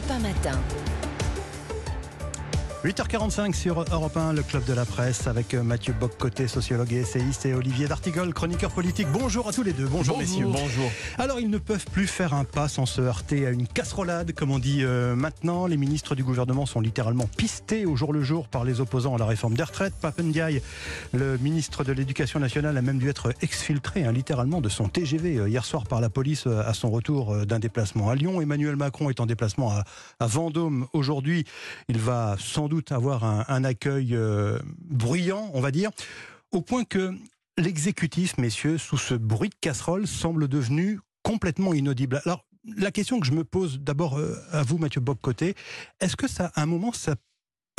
Europe 1 matin. 8h45 sur Europe 1, le club de la presse, avec euh, Mathieu Boccoté, sociologue et essayiste, et Olivier D'Artigol, chroniqueur politique. Bonjour à tous les deux. Bonjour, messieurs. Bonjour. Alors, ils ne peuvent plus faire un pas sans se heurter à une casserolade, comme on dit euh, maintenant. Les ministres du gouvernement sont littéralement pistés au jour le jour par les opposants à la réforme des retraites. Papendiaï, le ministre de l'Éducation nationale, a même dû être exfiltré, hein, littéralement, de son TGV euh, hier soir par la police euh, à son retour d'un déplacement à Lyon. Emmanuel Macron est en déplacement à, à Vendôme aujourd'hui. Il va sans doute avoir un, accueil euh, bruyant, on va dire, au point que l'exécutif, messieurs, sous ce bruit de casserole, semble devenu complètement inaudible. Alors, la question que je me pose d'abord euh, à vous, Mathieu Bob-Côté, est-ce que ça, à un moment, ça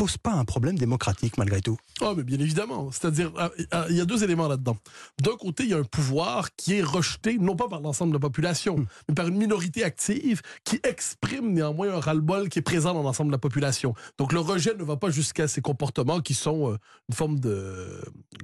pose pas un problème démocratique malgré tout Ah, mais bien évidemment. C'est-à-dire, ah, ah, il y a deux éléments là-dedans. D'un côté, il y a un pouvoir qui est rejeté, non pas par l'ensemble de la population, Hmm. mais par une minorité active qui exprime néanmoins un ras-le-bol qui est présent dans l'ensemble de la population. Donc, le rejet ne va pas jusqu'à ces comportements qui sont euh, une forme de.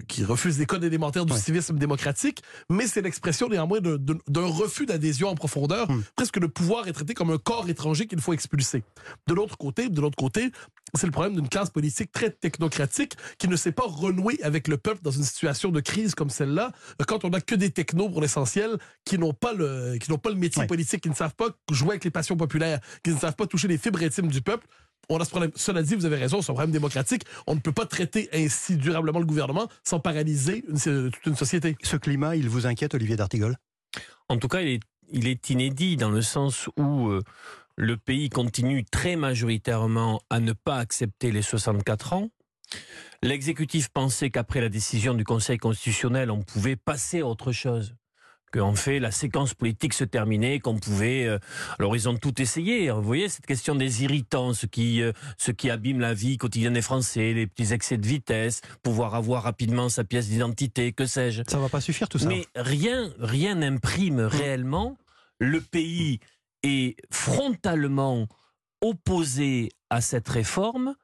qui refusent les codes élémentaires du Ouais. civisme démocratique, mais c'est l'expression néanmoins d'un refus d'adhésion en profondeur. Hmm. Presque le pouvoir est traité comme un corps étranger qu'il faut expulser. De l'autre côté, de l'autre côté, c'est le problème d'une classe politique très technocratique qui ne sait pas renouer avec le peuple dans une situation de crise comme celle-là, quand on n'a que des technos pour l'essentiel qui n'ont pas le qui n'ont pas le métier politique, qui ne savent pas jouer avec les passions populaires, qui ne savent pas toucher les fibres intimes du peuple. On a ce problème. Cela dit, vous avez raison, c'est un problème démocratique. On ne peut pas traiter ainsi durablement le gouvernement sans paralyser une- toute une société. Ce climat, il vous inquiète, Olivier D'Artigol? En tout cas, il est, il est inédit dans le sens où euh, le pays continue très majoritairement à ne pas accepter les 64 ans. L'exécutif pensait qu'après la décision du Conseil constitutionnel, on pouvait passer à autre chose. Qu'en fait, la séquence politique se terminait, qu'on pouvait. euh, alors, ils ont tout essayé. Vous voyez, cette question des irritants, ce qui, euh, ce qui abîme la vie quotidienne des Français, les petits excès de vitesse, pouvoir avoir rapidement sa pièce d'identité, que sais-je. Ça va pas suffire tout ça Mais rien, rien n'imprime réellement. Le pays est frontalement opposé à cette réforme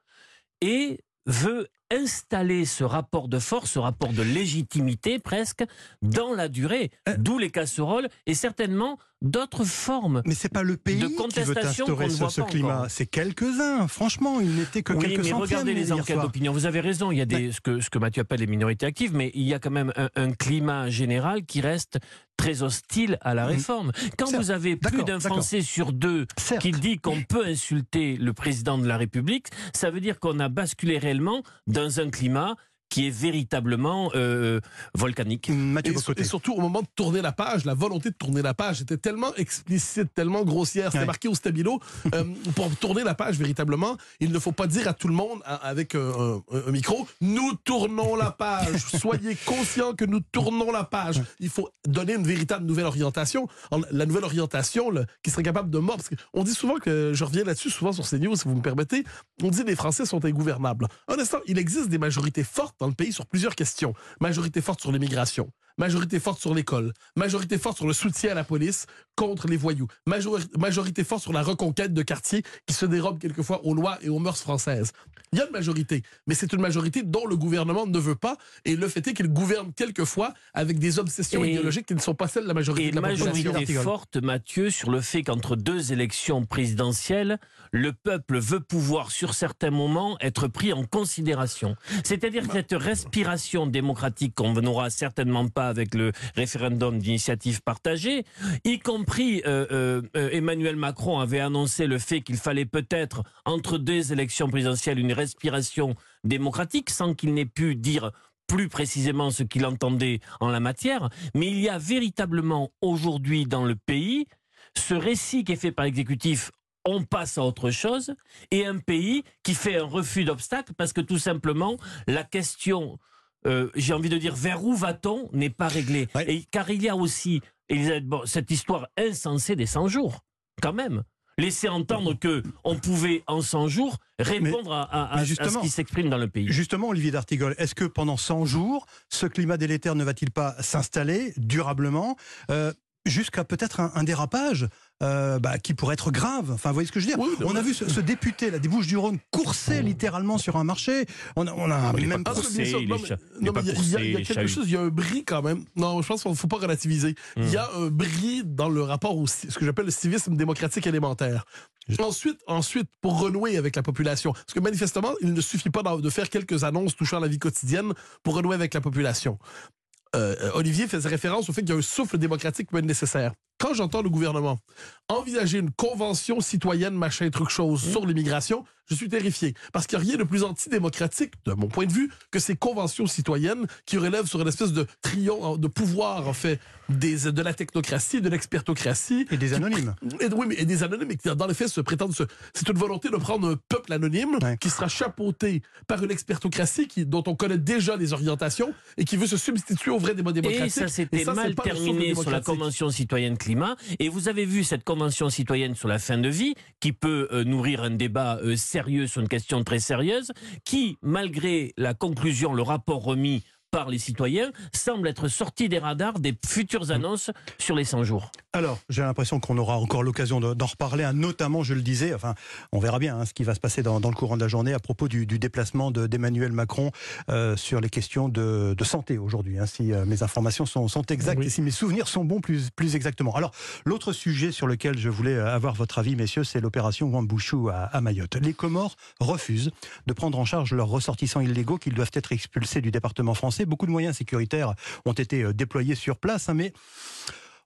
et veut installer ce rapport de force, ce rapport de légitimité presque, dans la durée. Euh. D'où les casseroles et certainement d'autres formes. Mais c'est pas le pays de qui veut instaurer ce, climat, c'est quelques-uns. Franchement, il n'était que Oui, quelques mais centaines regardez les enquêtes d'opinion. Vous avez raison, il y a des, ce, que, ce que Mathieu appelle les minorités actives, mais il y a quand même un, un climat général qui reste très hostile à la Mhm. réforme. Quand Certes. vous avez plus d'un. Français sur deux Certes. qui dit qu'on peut insulter le président de la République, ça veut dire qu'on a basculé réellement dans un climat qui est véritablement euh, volcanique. Mathieu Et, surtout, au moment de tourner la page, la volonté de tourner la page était tellement explicite, tellement grossière, c'était Ouais. marqué au stabilo. Euh, pour tourner la page véritablement, il ne faut pas dire à tout le monde, à- avec un, un- un micro, nous tournons la page. Soyez conscients que nous tournons la page. Il faut donner une véritable nouvelle orientation. La nouvelle orientation le- qui serait capable de mordre. Parce qu'on dit souvent que, je reviens là-dessus souvent sur CNews, si vous me permettez, on dit les Français sont ingouvernables. Un instant, il existe des majorités fortes dans le pays sur plusieurs questions. Majorité forte sur l'immigration, majorité forte sur l'école, majorité forte sur le soutien à la police contre les voyous, Majori- majorité forte sur la reconquête de quartiers qui se dérobent quelquefois aux lois et aux mœurs françaises. Il y a une majorité, mais c'est une majorité dont le gouvernement ne veut pas, et le fait est qu'il gouverne quelquefois avec des obsessions Et- idéologiques qui ne sont pas celles de la majorité Et de la majorité forte, Mathieu, sur le fait qu'entre deux élections présidentielles, le peuple veut pouvoir, sur certains moments, être pris en considération. C'est-à-dire que cette respiration démocratique qu'on n'aura certainement pas avec le référendum d'initiative partagée, y compris euh, euh, euh, Emmanuel Macron avait annoncé le fait qu'il fallait peut-être, entre deux élections présidentielles, une respiration démocratique, sans qu'il n'ait pu dire plus précisément ce qu'il entendait en la matière, mais il y a véritablement aujourd'hui dans le pays ce récit qui est fait par l'exécutif on passe à autre chose, et un pays qui fait un refus d'obstacle parce que tout simplement la question, euh, j'ai envie de dire, vers où va-t-on n'est pas. Ouais. Et, car il y a aussi, Elisabeth cette histoire insensée des 100 jours, quand même. Laisser entendre que on pouvait en 100 jours répondre à, à- à- mais à ce qui s'exprime dans le pays. Justement, Olivier D'Artigol, est-ce que pendant 100 jours, ce climat délétère ne va-t-il pas s'installer durablement euh, jusqu'à peut-être un, un dérapage euh, bah, qui pourrait être grave Enfin, vous voyez ce que je veux dire Oui, On a vu ce, ce député là, des Bouches-du-Rhône courser littéralement sur un marché. On a, on a même pas Ah, il non, mais- non, mais y a- il y quelque chose, il y a un bris quand même. Non, je pense qu'il ne faut pas relativiser. Il y a un bris dans le rapport au ce que j'appelle le civisme démocratique élémentaire. Ensuite, ensuite, pour renouer avec la population, parce que manifestement, il ne suffit pas de faire quelques annonces touchant la vie quotidienne pour renouer avec la population. Euh, Olivier faisait référence au fait qu'il y a un souffle démocratique qui peut être nécessaire. Quand j'entends le gouvernement envisager une convention citoyenne, machin, truc chose, mmh. sur l'immigration, je suis terrifié. Parce qu'il n'y a rien de plus antidémocratique, de mon point de vue, que ces conventions citoyennes qui relèvent sur une espèce de triomphe, de pouvoir, en fait, des, de la technocratie, de l'expertocratie. Et des anonymes. Et, oui, mais et des anonymes qui, dans les faits, se prétendent. C'est une volonté de prendre un peuple anonyme qui sera chapeauté par une expertocratie qui, dont on connaît déjà les orientations et qui veut se substituer au vrai débat démocratique. Et ça s'était mal terminé sur la Convention citoyenne Et vous avez vu cette Convention citoyenne sur la fin de vie qui peut euh, nourrir un débat euh, sérieux sur une question très sérieuse, qui, malgré la conclusion, le rapport remis par les citoyens semble être sorti des radars des futures annonces sur les 100 jours. Alors, j'ai l'impression qu'on aura encore l'occasion d'en reparler, hein, notamment, je le disais, enfin, on verra bien hein, ce qui va se passer dans, le courant de la journée à propos du, déplacement d'Emmanuel Macron euh, sur les questions de, santé aujourd'hui, hein, si euh, mes informations sont, exactes et si mes souvenirs sont bons plus, plus exactement. Alors, l'autre sujet sur lequel je voulais avoir votre avis, messieurs, c'est l'opération Wambouchou à, à Mayotte. Les Comores refusent de prendre en charge leurs ressortissants illégaux qu'ils doivent être expulsés du département français Beaucoup de moyens sécuritaires ont été euh, déployés sur place, hein, mais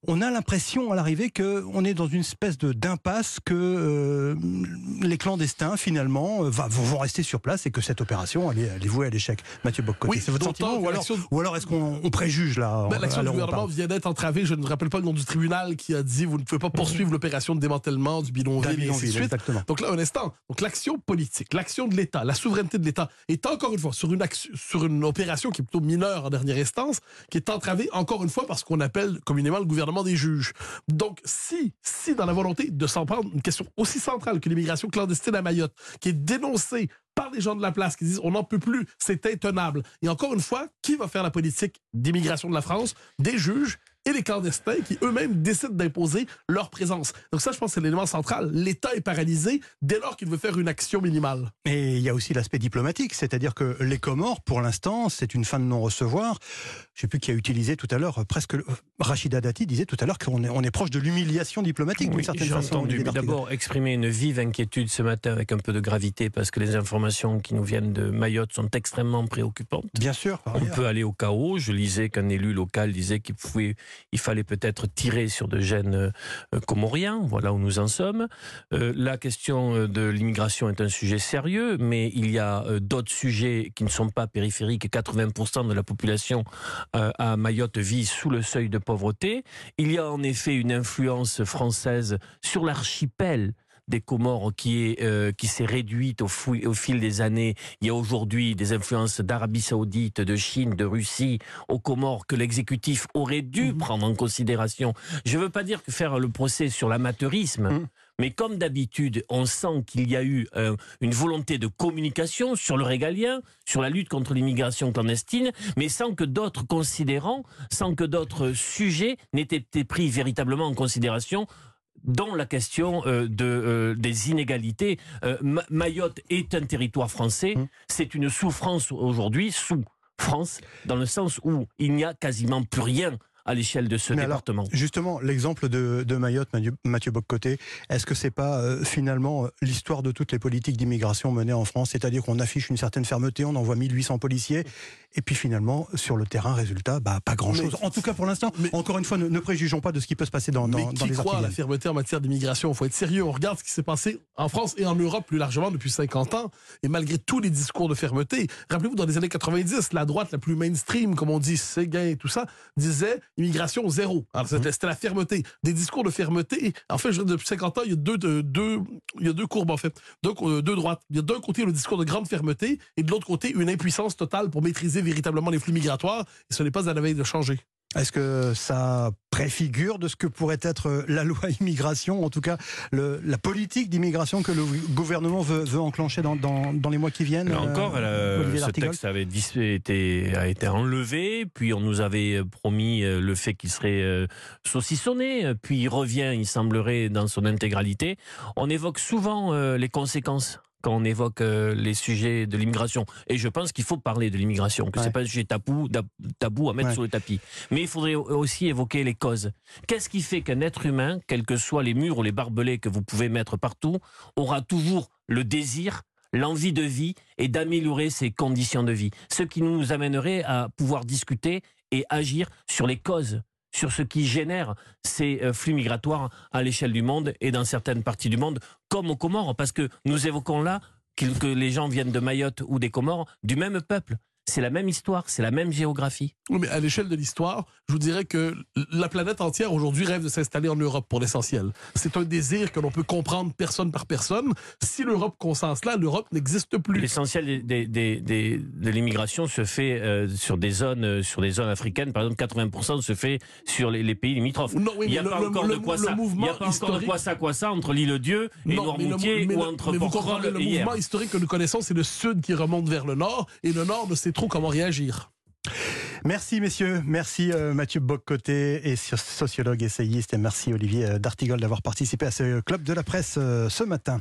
on a l'impression à l'arrivée qu'on est dans une espèce de d'impasse que euh, les clandestins finalement euh, vont rester sur place et que cette opération elle est, vouée à l'échec. Mathieu Boccoté, c'est votre sentiment ou alors, est-ce qu'on préjuge là ben, L'action du gouvernement vient d'être entravée. Je ne me rappelle pas le nom du tribunal qui a dit vous ne pouvez pas poursuivre l'opération de démantèlement du bidonville et ainsi de suite. Donc là, un instant. Donc l'action politique, l'action de l'État, la souveraineté de l'État est encore une fois sur une sur une opération qui est plutôt mineure en dernière instance, qui est entravée encore une fois parce qu'on appelle communément le gouvernement des juges. Donc, si, si dans la volonté de s'en prendre une question aussi centrale que l'immigration clandestine à Mayotte, qui est dénoncée par des gens de la place qui disent on n'en peut plus, c'est intenable. Et encore une fois, qui va faire la politique d'immigration de la France? Des juges et les clandestins qui eux-mêmes décident d'imposer leur présence. Donc ça, je pense, c'est l'élément central. L'État est paralysé dès lors qu'il veut faire une action minimale. Et il y a aussi l'aspect diplomatique, c'est-à-dire que les Comores, pour l'instant, c'est une fin de non-recevoir. Je ne sais plus qui a utilisé tout à l'heure, presque Rachida Dati disait tout à l'heure qu'on est, on est proche de l'humiliation diplomatique d'une certaine façon. entendu. D'abord, exprimer une vive inquiétude ce matin avec un peu de gravité parce que les informations qui nous viennent de Mayotte sont extrêmement préoccupantes. Bien sûr. On peut aller au chaos. Je lisais qu'un élu local disait qu'il pouvait il fallait peut-être tirer sur de gènes euh, comoriens, voilà où nous en sommes. Euh, la question euh, de l'immigration est un sujet sérieux, mais il y a d'autres sujets qui ne sont pas périphériques. 80% de la population à Mayotte vit sous le seuil de pauvreté. Il y a en effet une influence française sur l'archipel des Comores qui est euh, qui s'est réduite au, au, fil des années. Il y a aujourd'hui des influences d'Arabie Saoudite, de Chine, de Russie aux Comores que l'exécutif aurait dû mhm. prendre en considération. Je ne veux pas dire que faire le procès sur l'amateurisme. Mhm. Mais comme d'habitude, on sent qu'il y a eu euh, une volonté de communication sur le régalien, sur la lutte contre l'immigration clandestine, mais sans que d'autres considérants, sans que d'autres sujets n'aient été pris véritablement en considération dont la question euh, de, euh, des inégalités. Euh, Mayotte est un territoire français, mmh. c'est une souffrance aujourd'hui sous France, dans le sens où il n'y a quasiment plus rien à l'échelle de ce département. justement, l'exemple de, Mayotte, Mathieu Boccoté, est-ce que c'est pas euh, finalement euh, l'histoire de toutes les politiques d'immigration menées en France? C'est-à-dire qu'on affiche une certaine fermeté, on envoie 1800 policiers, et puis finalement, sur le terrain, résultat, bah, pas grand-chose. En tout cas, pour l'instant, encore une fois, ne, préjugeons pas de ce qui peut se passer dans, dans, mais qui croit à la fermeté en matière d'immigration? Il faut être sérieux. On regarde ce qui s'est passé en France et en Europe plus largement depuis 50 ans, et malgré tous les discours de fermeté, rappelez-vous, dans les années 90, la droite la plus mainstream, comme on dit, Séguin et tout ça, disait immigration zéro. Alors, mhm. c'était la fermeté. Des discours de fermeté. En fait, je depuis 50 ans, il y a deux, deux, il y a deux courbes, en fait. Deux, deux droites. Il y a d'un côté le discours de grande fermeté et de l'autre côté une impuissance totale pour maîtriser véritablement les flux migratoires. Et ce n'est pas à la veille de changer. Est-ce que ça préfigure de ce que pourrait être euh, la loi immigration, en tout cas le, la politique d'immigration que le gouvernement veut, veut enclencher dans, dans, dans, les mois qui viennent Là encore, euh, ce texte avait été, a été enlevé, puis on nous avait promis euh, le fait qu'il serait saucissonné, puis il revient, il semblerait, dans son intégralité. On évoque souvent les conséquences quand on évoque euh, les sujets de l'immigration. Et je pense qu'il faut parler de l'immigration, que Ouais. c'est pas un sujet tabou, à mettre Ouais. sur le tapis. Mais il faudrait aussi évoquer les causes. Qu'est-ce qui fait qu'un être humain, quels que soient les murs ou les barbelés que vous pouvez mettre partout, aura toujours le désir l'envie de vie et d'améliorer ses conditions de vie? Ce qui nous amènerait à pouvoir discuter et agir sur les causes, sur ce qui génère ces euh, flux migratoires à l'échelle du monde et dans certaines parties du monde, comme aux Comores, parce que nous évoquons là que que les gens viennent de Mayotte ou des Comores, du même peuple. C'est la même histoire, c'est la même géographie. Oui, mais à l'échelle de l'histoire, je vous dirais que la planète entière aujourd'hui rêve de s'installer en Europe pour l'essentiel. C'est un désir que l'on peut comprendre personne par personne. Si l'Europe consent cela, l'Europe n'existe plus. L'essentiel des, des- des- des- de l'immigration se fait euh, sur des zones, euh, sur des zones africaines. Par exemple, 80% se fait sur les, les pays limitrophes. Non, oui, il n'y a pas le- encore le- de quoi ça. Il n'y a pas encore de quoi ça, quoi ça entre l'île Dieu et Noirmoutier ou entre mais vous comprenez, le mouvement historique que nous connaissons, c'est le sud qui remonte vers le nord, et le nord ne sait comment réagir. Merci messieurs, merci euh, Mathieu Boccoté et sociologue essayiste et merci Olivier euh, D'Artigol d'avoir participé à ce club de la presse euh, ce matin.